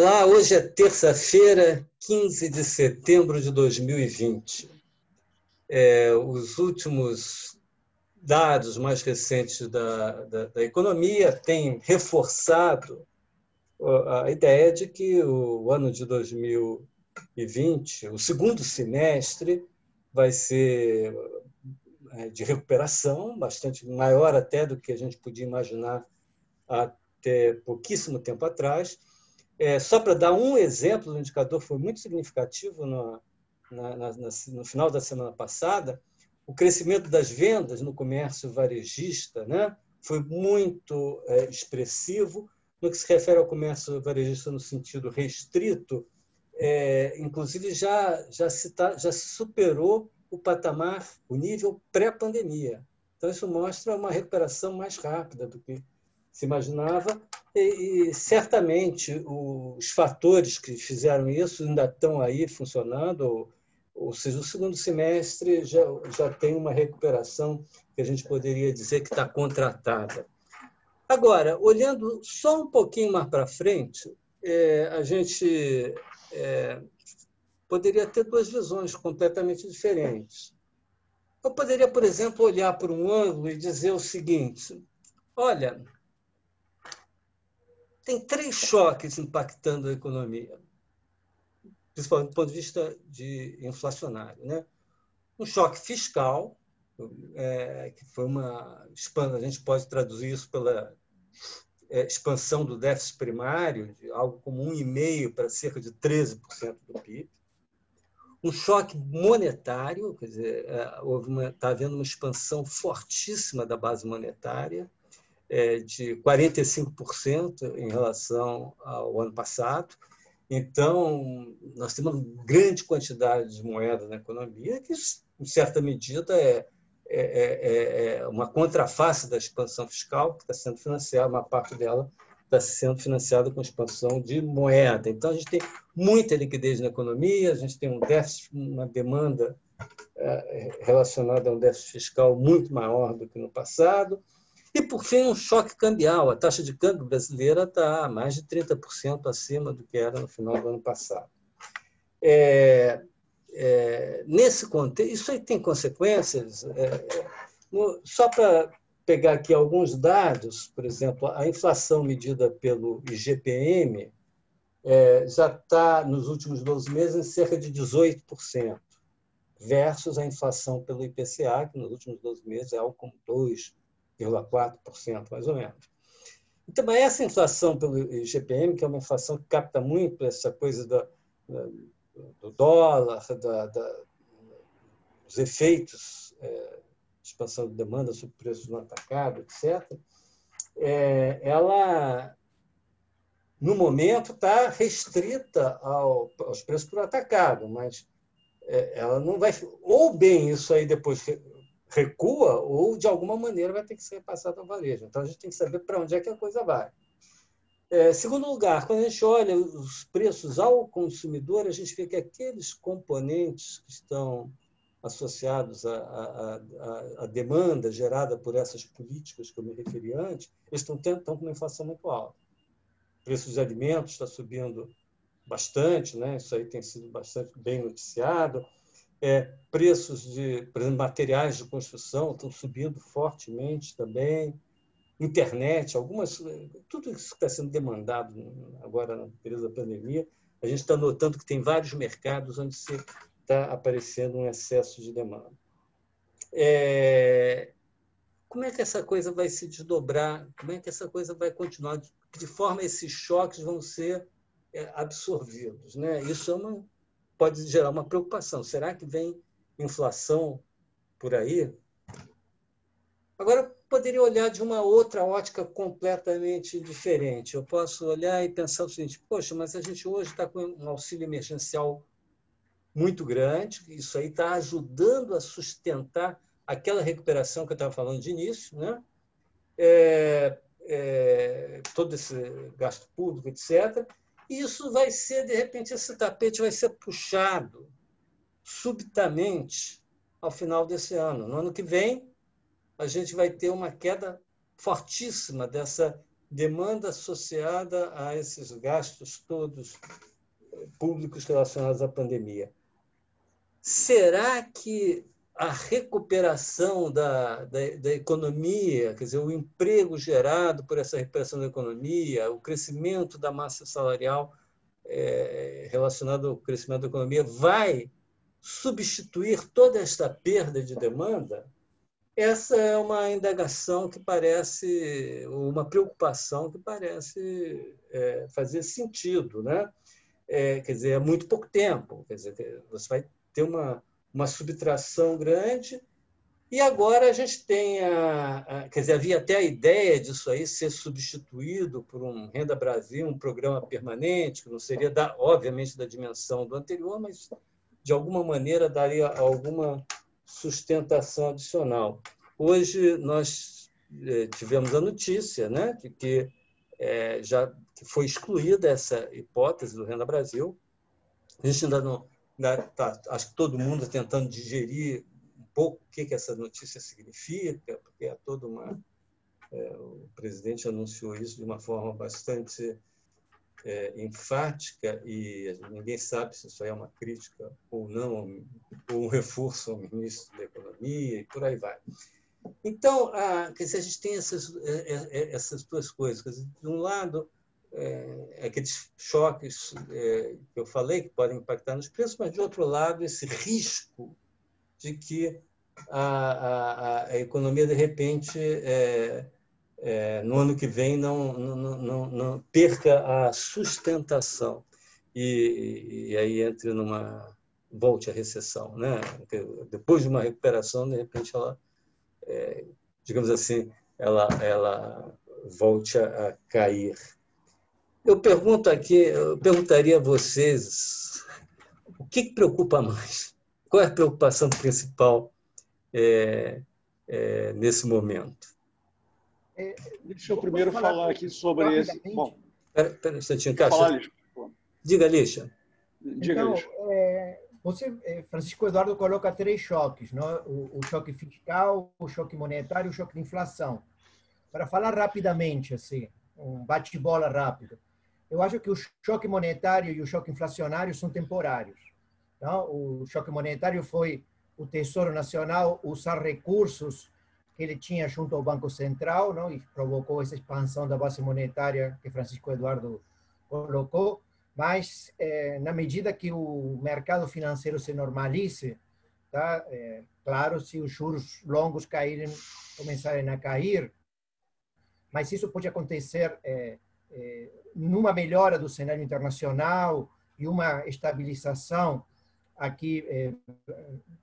Olá, hoje é terça-feira, 15 de setembro de 2020. É, os últimos dados mais recentes da, da, da, economia têm reforçado a ideia de que o ano de 2020, o segundo semestre, vai ser é, de recuperação, bastante maior até do que a gente podia imaginar até pouquíssimo tempo atrás é, só para dar um exemplo, o indicador foi muito significativo no, na, na, no final da semana passada. O crescimento das vendas no comércio varejista né, foi muito é, expressivo. No que se refere ao comércio varejista no sentido restrito, é, inclusive já, já, se tá, já superou o patamar, o nível pré-pandemia. Então, isso mostra uma recuperação mais rápida do que se imaginava, e, e, certamente os fatores que fizeram isso ainda estão aí funcionando, ou, ou seja, o segundo semestre já, já tem uma recuperação que a gente poderia dizer que está contratada. Agora, olhando só um pouquinho mais para frente, é, a gente é, poderia ter duas visões completamente diferentes. Eu poderia, por exemplo, olhar por um ângulo e dizer o seguinte: olha, tem três choques impactando a economia, principalmente do ponto de vista de inflacionário. Né? Um choque fiscal, é, que foi uma a gente pode traduzir isso pela é, expansão do déficit primário, de algo como 1,5% para cerca de 13% do PIB. Um choque monetário, quer dizer, é, está havendo uma expansão fortíssima da base monetária, de 45% em relação ao ano passado. Então, nós temos uma grande quantidade de moeda na economia, que, em certa medida, é, é, é, é uma contraface da expansão fiscal, que está sendo financiada, uma parte dela está sendo financiada com expansão de moeda. Então, a gente tem muita liquidez na economia, a gente tem um déficit, uma demanda é, relacionada a um déficit fiscal muito maior do que no passado, e, por fim, um choque cambial. A taxa de câmbio brasileira está mais de 30% acima do que era no final do ano passado. É, é, nesse contexto, isso aí tem consequências. É, no, só para pegar aqui alguns dados, por exemplo, a inflação medida pelo IGPM é, já está, nos últimos 12 meses, em cerca de 18%, versus a inflação pelo IPCA, que nos últimos 12 meses é algo como 2%. 0,4%, mais ou menos. Então, essa inflação pelo IGPM, que é uma inflação que capta muito essa coisa do, dólar, da, da, dos efeitos, é, expansão de demanda sobre preços no atacado, etc., é, ela, no momento, está restrita ao, aos preços por atacado, mas é, ela não vai. Ou bem isso aí depois recua ou, de alguma maneira, vai ter que ser repassado ao varejo. Então, a gente tem que saber para onde é que a coisa vai. É, segundo lugar, quando a gente olha os preços ao consumidor, a gente vê que aqueles componentes que estão associados à, à, à, à demanda gerada por essas políticas que eu me referi antes, eles estão, estão com uma inflação muito alta. O preço dos alimentos está subindo bastante, né? isso aí tem sido bastante bem noticiado é, preços de por exemplo, materiais de construção estão subindo fortemente também. Internet, algumas, tudo isso está sendo demandado agora no período da pandemia, a gente está notando que tem vários mercados onde está aparecendo um excesso de demanda. É, como é que essa coisa vai se desdobrar? Como é que essa coisa vai continuar? De que forma esses choques vão ser é, absorvidos? Né? Isso é uma pode gerar uma preocupação. Será que vem inflação por aí? Agora, poderia olhar de uma outra ótica completamente diferente. Eu posso olhar e pensar o seguinte: poxa, mas a gente hoje está com um auxílio emergencial muito grande, isso aí está ajudando a sustentar aquela recuperação que eu estava falando de início, né? É, é, todo esse gasto público, etc. Isso vai ser, de repente, esse tapete vai ser puxado subitamente ao final desse ano. No ano que vem, a gente vai ter uma queda fortíssima dessa demanda associada a esses gastos todos públicos relacionados à pandemia. Será que a recuperação da, da, da, economia, quer dizer, o emprego gerado por essa recuperação da economia, o crescimento da massa salarial é, relacionado ao crescimento da economia, vai substituir toda esta perda de demanda? Essa é uma indagação que parece, uma preocupação que parece é, fazer sentido, né? É, quer dizer, é muito pouco tempo, quer dizer, você vai ter uma uma subtração grande. E agora a gente tem a, a, quer dizer, havia até a ideia disso aí ser substituído por um Renda Brasil, um programa permanente, que não seria, da, obviamente, da dimensão do anterior, mas de alguma maneira daria alguma sustentação adicional. Hoje nós é, tivemos a notícia né, de que é, já foi excluída essa hipótese do Renda Brasil. A gente ainda não, né, tá, acho que todo mundo está tentando digerir um pouco o que, que essa notícia significa, porque é toda uma. É, o presidente anunciou isso de uma forma bastante é, enfática e ninguém sabe se isso é uma crítica ou não, ou um reforço ao ministro da Economia e por aí vai. Então, a, quer dizer, a gente tem essas, é, é, essas duas coisas. Dizer, de um lado, é, aqueles choques é, que eu falei, que podem impactar nos preços, mas, de outro lado, esse risco de que a, a, a economia, de repente, é, é, no ano que vem, não, não, não, não perca a sustentação e, e, aí entre numa volte à recessão, né? Depois de uma recuperação, de repente ela, é, digamos assim, ela ela volte a cair. Eu pergunto aqui, eu perguntaria a vocês o que, preocupa mais? Qual é a preocupação principal é, é, nesse momento? É, deixa eu primeiro falar, falar aqui sobre esse. Bom, espera um instantinho, Cássio. Diga, Lixa. Diga, então, é, você, é, Francisco Eduardo coloca três choques, não? O, o, choque fiscal, o choque monetário e o choque de inflação. Para falar rapidamente, assim, um bate-bola rápido. Eu acho que o choque monetário e o choque inflacionário são temporários. Não? O choque monetário foi o Tesouro Nacional usar recursos que ele tinha junto ao Banco Central não? e provocou essa expansão da base monetária que Francisco Eduardo colocou. Mas, é, na medida que o mercado financeiro se normalize, tá? É, claro, se os juros longos caírem, começarem a cair, mas isso pode acontecer é, é, numa melhora do cenário internacional e uma estabilização aqui é,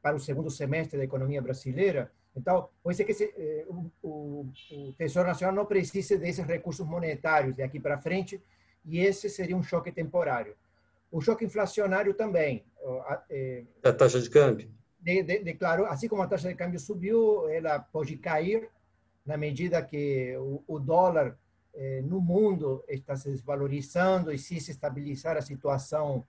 para o segundo semestre da economia brasileira. Então, pode ser que esse, é, o, o, Tesouro Nacional não precise desses recursos monetários de aqui para frente, e esse seria um choque temporário. O choque inflacionário também. a taxa de câmbio? De, de, assim como a taxa de câmbio subiu, ela pode cair na medida que o, o dólar eh, no mundo está se desvalorizando e se estabilizar a situação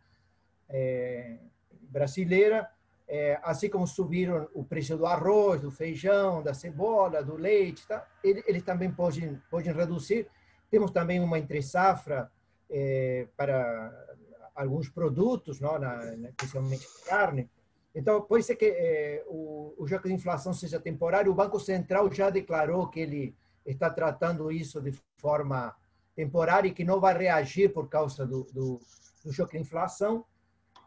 eh, brasileira, eh, assim como subiram o preço do arroz, do feijão, da cebola, do leite, tá? eles, eles também podem, podem reduzir. Temos também uma entre-safra para alguns produtos, não? Na, principalmente carne. Então, pode ser que o, o jogo de inflação seja temporário. O Banco Central já declarou que ele está tratando isso de forma temporária e que não vai reagir por causa do, do, do choque de inflação.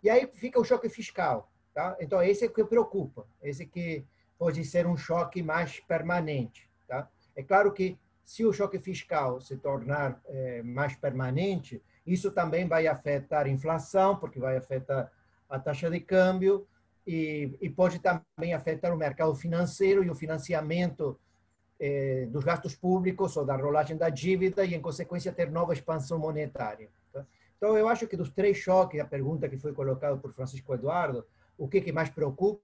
E aí fica o choque fiscal. Tá? Então, esse é que preocupa, esse que pode ser um choque mais permanente. Tá? É claro que se o choque fiscal se tornar é, mais permanente, isso também vai afetar a inflação, porque vai afetar a taxa de câmbio e, e pode também afetar o mercado financeiro e o financiamento eh, dos gastos públicos ou da rolagem da dívida e, em consequência, ter nova expansão monetária. Tá? Então, eu acho que dos três choques, a pergunta que foi colocada por Francisco Eduardo, o que, que mais preocupa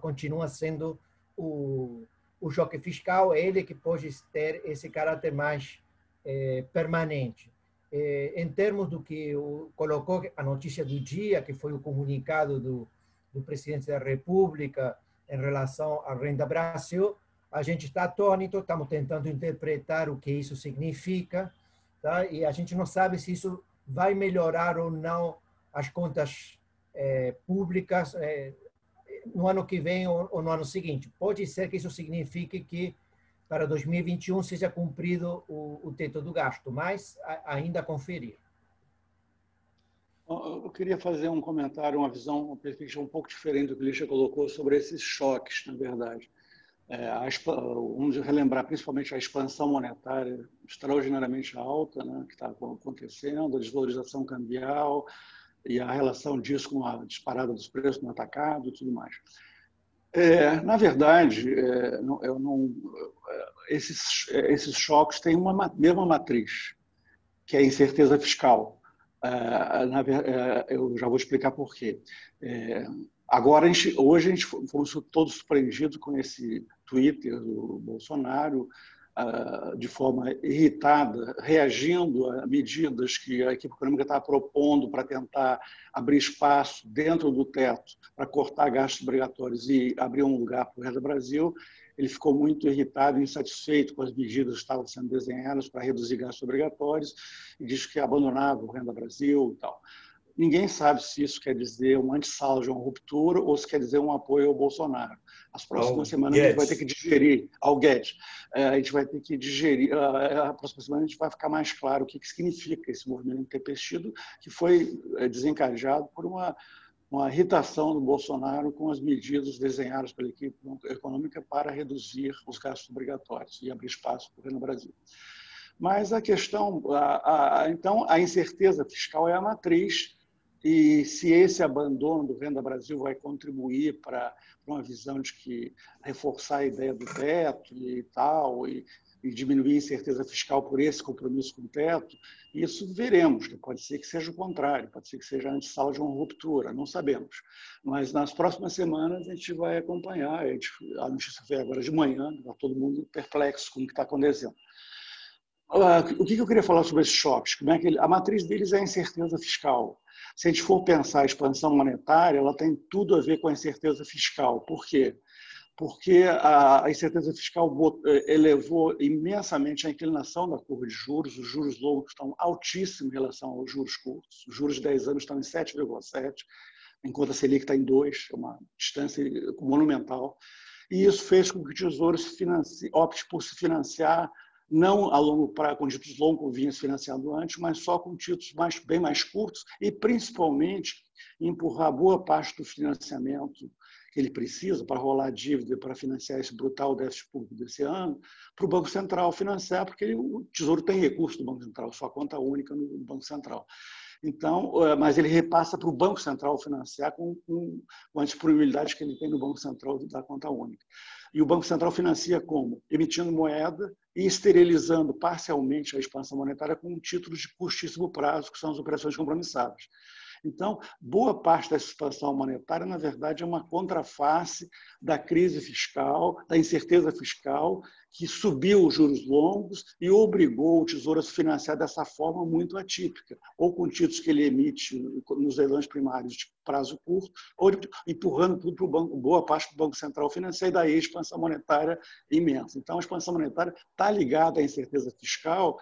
continua sendo o, o choque fiscal, ele que pode ter esse caráter mais eh, permanente. Eh, em termos do que o, colocou a notícia do dia, que foi o comunicado do, do presidente da República em relação à renda Brasil, a gente está atônito, estamos tentando interpretar o que isso significa. tá? e a gente não sabe se isso vai melhorar ou não as contas é, públicas é, no ano que vem ou, ou, no ano seguinte. Pode ser que isso signifique que para 2021 seja cumprido o, o teto do gasto, mas a, ainda conferir. Eu queria fazer um comentário, uma visão, uma perspectiva um pouco diferente do que o Lixa colocou sobre esses choques, na verdade. É, a, vamos relembrar principalmente a expansão monetária extraordinariamente alta né, que está acontecendo, a desvalorização cambial e a relação disso com a disparada dos preços no atacado e tudo mais. É, na verdade, é, não, não, é, esses, esses choques têm uma mesma matriz, que é a incerteza fiscal. É, na, é, eu já vou explicar por quê. É, agora, a gente, hoje, a gente fomos todos surpreendidos com esse Twitter do Bolsonaro, de forma irritada, reagindo a medidas que a equipe econômica está propondo para tentar abrir espaço dentro do teto para cortar gastos obrigatórios e abrir um lugar para o resto do Brasil, ele ficou muito irritado e insatisfeito com as medidas que estavam sendo desenhadas para reduzir gastos obrigatórios e disse que abandonava o Renda Brasil e tal. Ninguém sabe se isso quer dizer uma antissala de uma ruptura ou se quer dizer um apoio ao Bolsonaro. As próximas ao semanas Guedes. a gente vai ter que digerir, ao Guedes, é, a gente vai ter que digerir, a próxima semana a gente vai ficar mais claro o que, que significa esse movimento intempestivo que foi é, desencadeado por uma uma irritação do Bolsonaro com as medidas desenhadas pela equipe econômica para reduzir os gastos obrigatórios e abrir espaço para o Brasil. Mas a questão, a, a, então, a incerteza fiscal é a matriz e se esse abandono do Renda Brasil vai contribuir para uma visão de que reforçar a ideia do teto e tal, e e diminuir a incerteza fiscal por esse compromisso com o teto, isso veremos, que pode ser que seja o contrário, pode ser que seja a antessala de uma ruptura, não sabemos. Mas nas próximas semanas a gente vai acompanhar, a, gente, a notícia foi agora de manhã, está todo mundo perplexo com o que está acontecendo. O que eu queria falar sobre esses choques? Como é que ele, a matriz deles é a incerteza fiscal. Se a gente for pensar a expansão monetária, ela tem tudo a ver com a incerteza fiscal. Por quê? porque a incerteza fiscal eh, elevou imensamente a inclinação da curva de juros. Os juros longos estão altíssimos em relação aos juros curtos. Os juros de 10 anos estão em 7,7, enquanto a Selic está em 2, é uma distância monumental. E isso fez com que o Tesouro opte por se financiar não a longo prazo, com títulos se financiando antes, mas só com títulos mais, bem mais curtos e, principalmente, empurrar boa parte do financiamento que ele precisa para rolar dívida para financiar esse brutal déficit público desse ano, para o Banco Central financiar, porque o Tesouro tem recurso do Banco Central, sua conta única no Banco Central. Então, eh, mas ele repassa para o Banco Central financiar com, com, com a disponibilidade que ele tem no Banco Central da conta única. E o Banco Central financia como? Emitindo moeda e esterilizando parcialmente a expansão monetária com títulos de curtíssimo prazo, que são as operações compromissadas. Então, boa parte dessa expansão monetária, na verdade, é uma contraface da crise fiscal, da incerteza fiscal, que subiu os juros longos e obrigou o Tesouro a se financiar dessa forma muito atípica, ou com títulos que ele emite nos leilões primários de prazo curto, ou empurrando tudo para o banco, boa parte do Banco Central financiar, e daí a expansão monetária imensa. Então, a expansão monetária está ligada à incerteza fiscal,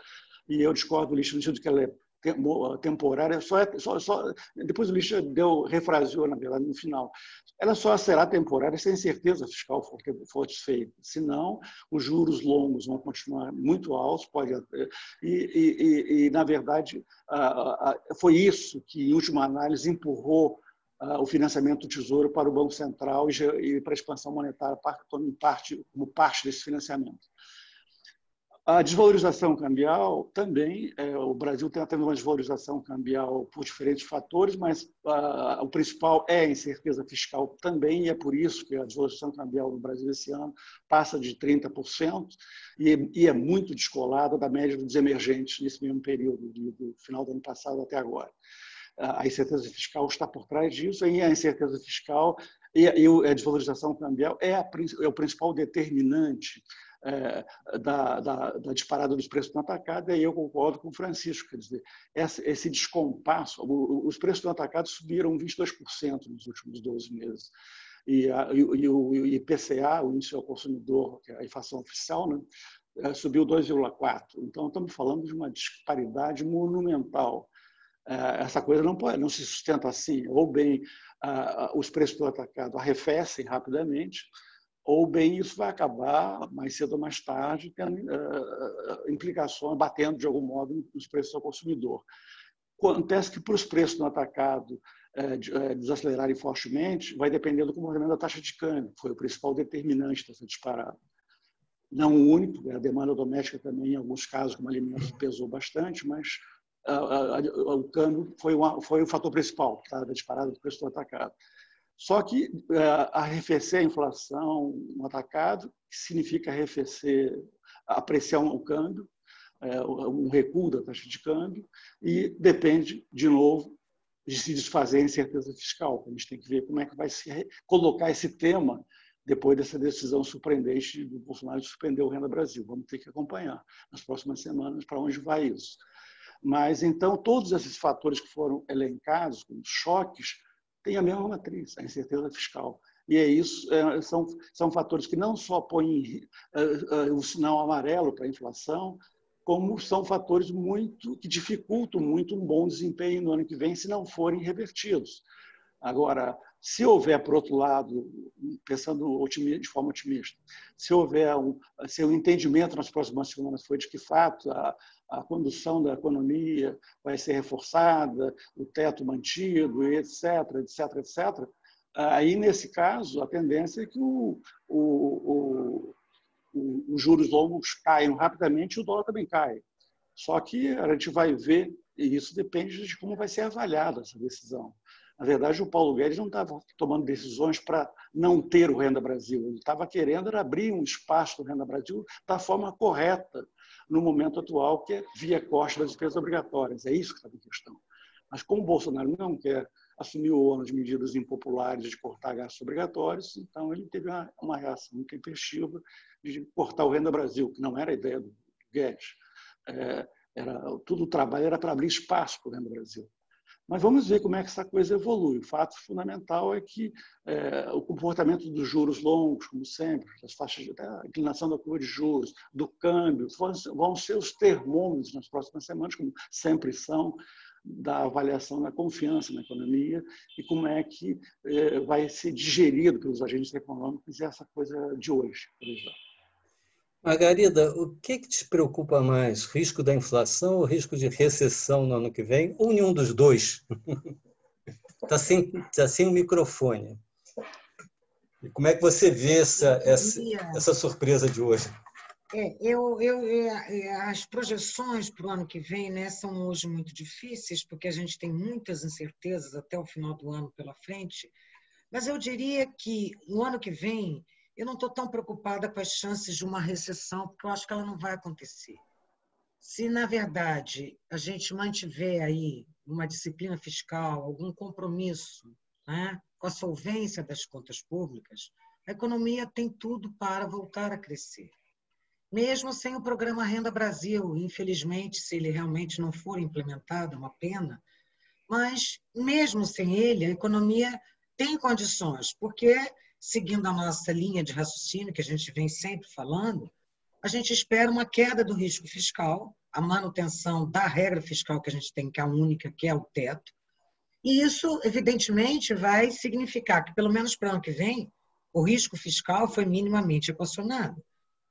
e eu discordo do lixo no sentido que ela é temporária, só, é, só, só depois o Lixa deu, refraseou, na verdade, no final. Ela só será temporária se a incerteza fiscal for, for desfeita. Senão, os juros longos vão continuar muito altos, pode, e, e, e, na verdade, foi isso que, em última análise, empurrou o financiamento do Tesouro para o Banco Central e para a expansão monetária, como parte desse financiamento. A desvalorização cambial também, é, o Brasil tem tendo uma desvalorização cambial por diferentes fatores, mas ah, o principal é a incerteza fiscal também, e é por isso que a desvalorização cambial no Brasil esse ano passa de 30% e, e é muito descolada da média dos emergentes nesse mesmo período, do, do final do ano passado até agora. A incerteza fiscal está por trás disso, e a incerteza fiscal e a desvalorização cambial é, a, é o principal determinante é, da, da, da, disparada dos preços no atacado, e aí eu concordo com o Francisco, quer dizer, esse descompasso, os preços no atacado subiram 22% nos últimos 12 meses. E, a, e, e, o IPCA, o Índice ao Consumidor, que é a inflação oficial, né, eh, subiu 2,4%. Então, estamos falando de uma disparidade monumental. Eh, essa coisa não, pode, não se sustenta assim. Ou bem os preços do atacado arrefecem rapidamente, ou bem isso vai acabar mais cedo ou mais tarde tendo implicações, batendo de algum modo nos preços ao consumidor. Acontece que para os preços no atacado desacelerarem fortemente, vai depender do comportamento da taxa de câmbio, que foi o principal determinante dessa disparada não o único, a demanda doméstica também, em alguns casos, como alimentos, pesou bastante, mas o câmbio foi, uma, foi o fator principal tá, da disparada do preço do atacado. Só que é, arrefecer a inflação no atacado significa arrefecer, apreciar o câmbio, é, um recuo da taxa de câmbio, e depende, de novo, de se desfazer a incerteza fiscal. A gente tem que ver como é que vai se colocar esse tema depois dessa decisão surpreendente do Bolsonaro de suspender o Renda Brasil. Vamos ter que acompanhar nas próximas semanas para onde vai isso. Mas, então, todos esses fatores que foram elencados, como choques, têm a mesma matriz, a incerteza fiscal. E é isso, é, são, são fatores que não só põem uh, uh, o sinal amarelo para a inflação, como são fatores muito que dificultam muito um bom desempenho no ano que vem se não forem revertidos. Agora, se houver, por outro lado, pensando de forma otimista, se houver um, se o entendimento nas próximas semanas foi de que, fato, a, a condução da economia vai ser reforçada, o teto mantido, etc., etc., etc., aí, nesse caso, a tendência é que o, o, o, os juros longos caiam rapidamente e o dólar também cai. Só que a gente vai ver, e isso depende de como vai ser avaliada essa decisão. Na verdade, o Paulo Guedes não estava tomando decisões para não ter o Renda Brasil. Ele estava querendo abrir um espaço do Renda Brasil da forma correta no momento atual, que é via corte das despesas obrigatórias. É isso que estava em questão. Mas como o Bolsonaro não quer assumir o ônus de medidas impopulares de cortar gastos obrigatórios, então ele teve uma, uma reação intempestiva de cortar o Renda Brasil, que não era a ideia do Guedes. É, era, tudo o trabalho era para abrir espaço para o Renda Brasil. Mas vamos ver como é que essa coisa evolui. O fato fundamental é que é, o comportamento dos juros longos, como sempre, das taxas de a inclinação da curva de juros, do câmbio, vão ser os termômetros nas próximas semanas, como sempre são, da avaliação da confiança na economia e como é que é, vai ser digerido pelos agentes econômicos essa coisa de hoje, por exemplo. Margarida, o que, que te preocupa mais? Risco da inflação ou risco de recessão no ano que vem? Ou nenhum dos dois? Está sem, tá sem o microfone. E como é que você vê essa, essa, essa surpresa de hoje? É, eu, eu, é, as projeções para o ano que vem né, são hoje muito difíceis, porque a gente tem muitas incertezas até o final do ano pela frente. Mas eu diria que no ano que vem eu não estou tão preocupada com as chances de uma recessão, porque eu acho que ela não vai acontecer. Se, na verdade, a gente mantiver aí uma disciplina fiscal, algum compromisso né, com a solvência das contas públicas, a economia tem tudo para voltar a crescer. Mesmo sem o programa Renda Brasil, infelizmente, se ele realmente não for implementado, é uma pena, mas mesmo sem ele, a economia tem condições, porque seguindo a nossa linha de raciocínio, que a gente vem sempre falando, a gente espera uma queda do risco fiscal, a manutenção da regra fiscal que a gente tem, que é a única, que é o teto. E isso, evidentemente, vai significar que, pelo menos para o ano que vem, o risco fiscal foi minimamente equacionado.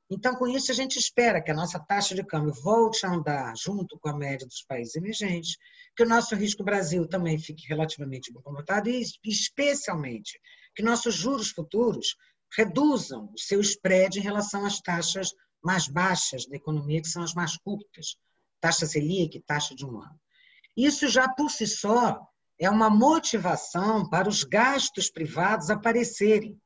Então, com isso, a gente espera que a nossa taxa de câmbio volte a andar junto com a média dos países emergentes, que o nosso risco Brasil também fique relativamente bem comportado e, especialmente, que nossos juros futuros reduzam o seu spread em relação às taxas mais baixas da economia, que são as mais curtas, taxa Selic, taxa de um ano. Isso já por si só é uma motivação para os gastos privados aparecerem.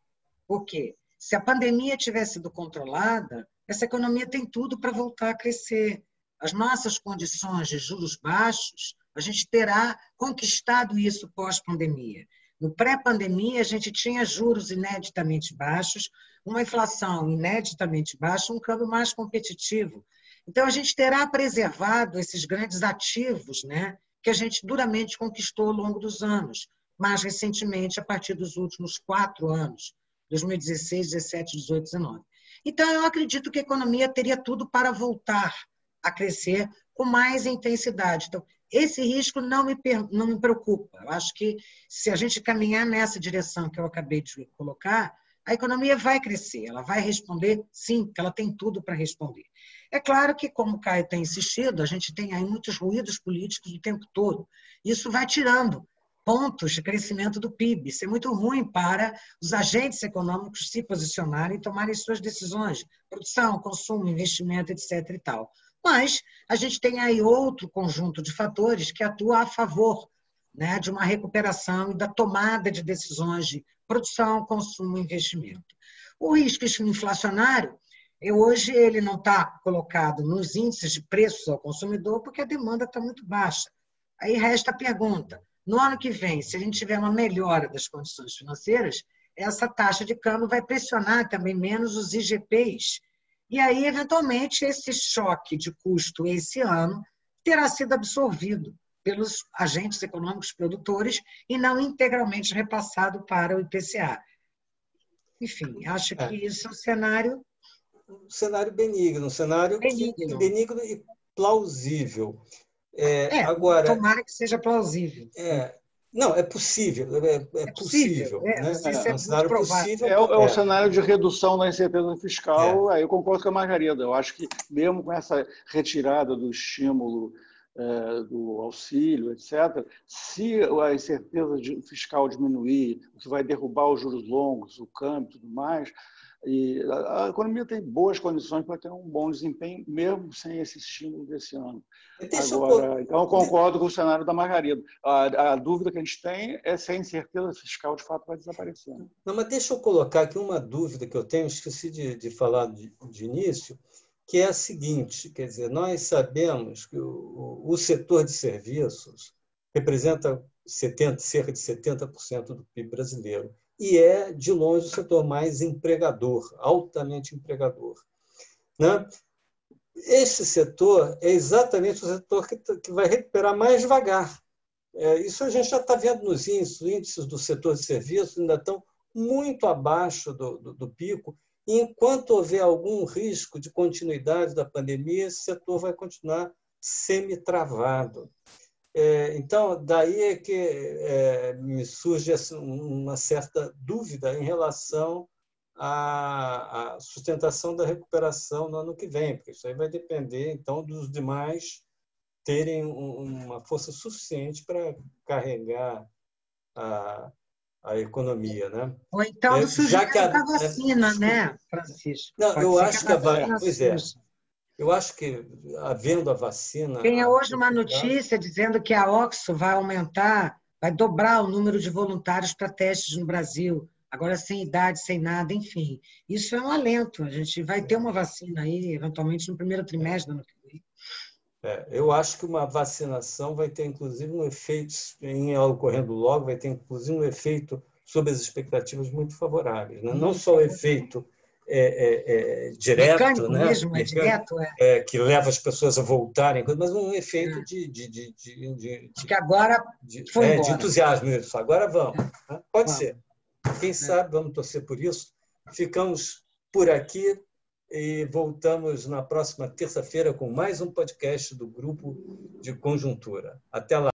Por quê? Se a pandemia tivesse sido controlada, essa economia tem tudo para voltar a crescer. As nossas condições de juros baixos, a gente terá conquistado isso pós-pandemia. No pré-pandemia, a gente tinha juros ineditamente baixos, uma inflação ineditamente baixa, um câmbio mais competitivo. Então, a gente terá preservado esses grandes ativos né, que a gente duramente conquistou ao longo dos anos, mais recentemente, a partir dos últimos quatro anos, 2016, 17, 18, 19. Então, eu acredito que a economia teria tudo para voltar a crescer com mais intensidade. Então, esse risco não me, não me preocupa. Eu acho que se a gente caminhar nessa direção que eu acabei de colocar, a economia vai crescer, ela vai responder sim, porque ela tem tudo para responder. É claro que, como o Caio tem insistido, a gente tem aí muitos ruídos políticos o tempo todo. Isso vai tirando pontos de crescimento do PIB. Isso é muito ruim para os agentes econômicos se posicionarem e tomarem suas decisões, produção, consumo, investimento, etc. e tal. Mas a gente tem aí outro conjunto de fatores que atua a favor né, de uma recuperação e da tomada de decisões de produção, consumo investimento. O risco inflacionário, hoje ele não está colocado nos índices de preços ao consumidor porque a demanda está muito baixa. Aí resta a pergunta: no ano que vem, se a gente tiver uma melhora das condições financeiras, essa taxa de câmbio vai pressionar também menos os IGPs. E aí, eventualmente, esse choque de custo esse ano terá sido absorvido pelos agentes econômicos produtores e não integralmente repassado para o IPCA. Enfim, acho que é. isso é um cenário. Um cenário benigno, um cenário benigno, benigno e plausível. É, é, agora, tomara que seja plausível. É, não, é possível. É, é, é possível. É, né? é, um cenário possível. É, o, é cenário de redução da incerteza fiscal. Aí eu concordo com a Margarida. Eu acho que, mesmo com essa retirada do estímulo é, do auxílio, etc., se a incerteza fiscal diminuir, o que vai derrubar os juros longos, o câmbio e tudo mais, e a, economia tem boas condições para ter um bom desempenho, mesmo sem esse estímulo desse ano. Agora, então, eu concordo com o cenário da Margarida. A, a, dúvida que a gente tem é se a incerteza fiscal de fato vai desaparecer. Não, mas deixa eu colocar aqui uma dúvida que eu tenho, esqueci de, de falar de, de início, que é a seguinte: quer dizer, nós sabemos que o, o setor de serviços representa 70, cerca de 70% do PIB brasileiro e é, de longe, o setor mais empregador, altamente empregador. Né? Esse setor é exatamente o setor que, que vai recuperar mais devagar. É, isso a gente já está vendo nos índices, os índices do setor de serviços ainda estão muito abaixo do, do, do pico, e enquanto houver algum risco de continuidade da pandemia, esse setor vai continuar semi-travado. É, então, daí é que é, me surge uma certa dúvida em relação à, à, sustentação da recuperação no ano que vem, porque isso aí vai depender, então, dos demais terem uma força suficiente para carregar a, a economia, né? Ou então é, já que a, da vacina, é, né, Francisco? Não, Pode eu acho que a vacina, pois é. Eu acho que havendo a vacina. Tem hoje uma notícia dizendo que a Oxo vai aumentar, vai dobrar o número de voluntários para testes no Brasil. Agora sem idade, sem nada, enfim. Isso é um alento. A gente vai ter uma vacina aí, eventualmente, no primeiro trimestre do ano que vem. É, eu acho que uma vacinação vai ter, inclusive, um efeito, em ocorrendo logo, vai ter, inclusive, um efeito sobre as expectativas muito favoráveis. Né? Não só o efeito é, é, é, direto, Mecânico né? mesmo, é direto, é. é. que leva as pessoas a voltarem, mas um efeito de, de, de, de, de, de que agora foi é, de entusiasmo isso. Agora vamos. Né? Pode ser. Quem sabe vamos torcer por isso. Ficamos por aqui e voltamos na próxima terça-feira com mais um podcast do grupo de conjuntura. Até lá.